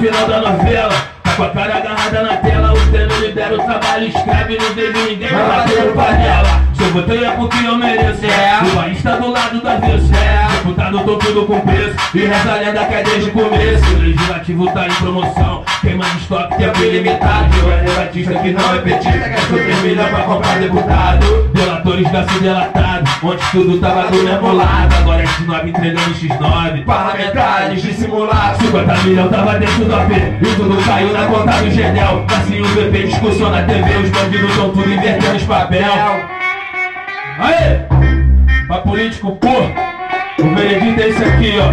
final da novela. Com a cara agarrada na tela, o treino libera o trabalho, escreve, não vejo ninguém vai bater panela. Botei é porque eu mereço. É. O país tá do lado do avesso. É. Deputado tô tudo com preço. E reza a lenda que é desde o começo. O legislativo tá em promoção. Queima de estoque, tempo ilimitado. Eu é debatista que não é petista. Gastou 3 milhões pra comprar deputado. Delatores da se delatado. Onde tudo tava do mesmo lado. Agora é X9 entregando X9. Parlamentares dissimulados 50 milhões tava dentro do AP E tudo caiu na conta do Gedel Assim o PP discussão na TV Os bandidos tão tudo invertendo os papel Aê! Pra político porra O veredito é esse aqui, ó.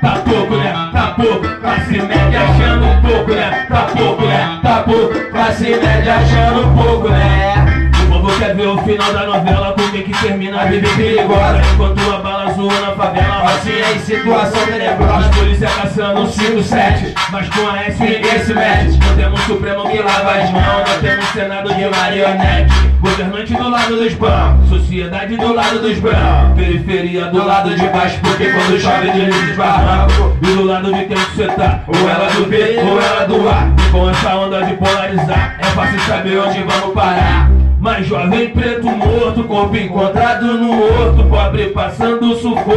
Tá pouco, né? Tá pouco Classe média achando pouco, né? Tá pouco, né? Tá pouco Classe média achando pouco, né? O povo quer ver o final da novela termina a vida perigosa Enquanto a bala zoa na favela é em situação tenebrosa. Polícia caçando um 5-7 Mas com a S ninguém se mete. Não temos Supremo que lava as mãos Não temos Senado de marionete. Governante do lado dos bancos Sociedade do lado dos brancos. Periferia do lado de baixo Porque quando chove desliza os barrancos E do lado de quem que cê tá Ou ela do B ou ela do A. E com essa onda de polarizar É fácil saber onde vamos parar mas jovem preto morto, corpo encontrado no horto, pobre passando sufoco.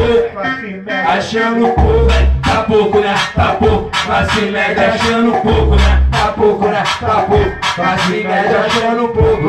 Achando pouco, né? Tá pouco, né? Tá pouco. Classe média achando pouco, né? Tá pouco, né? Tá pouco Classe média achando pouco, né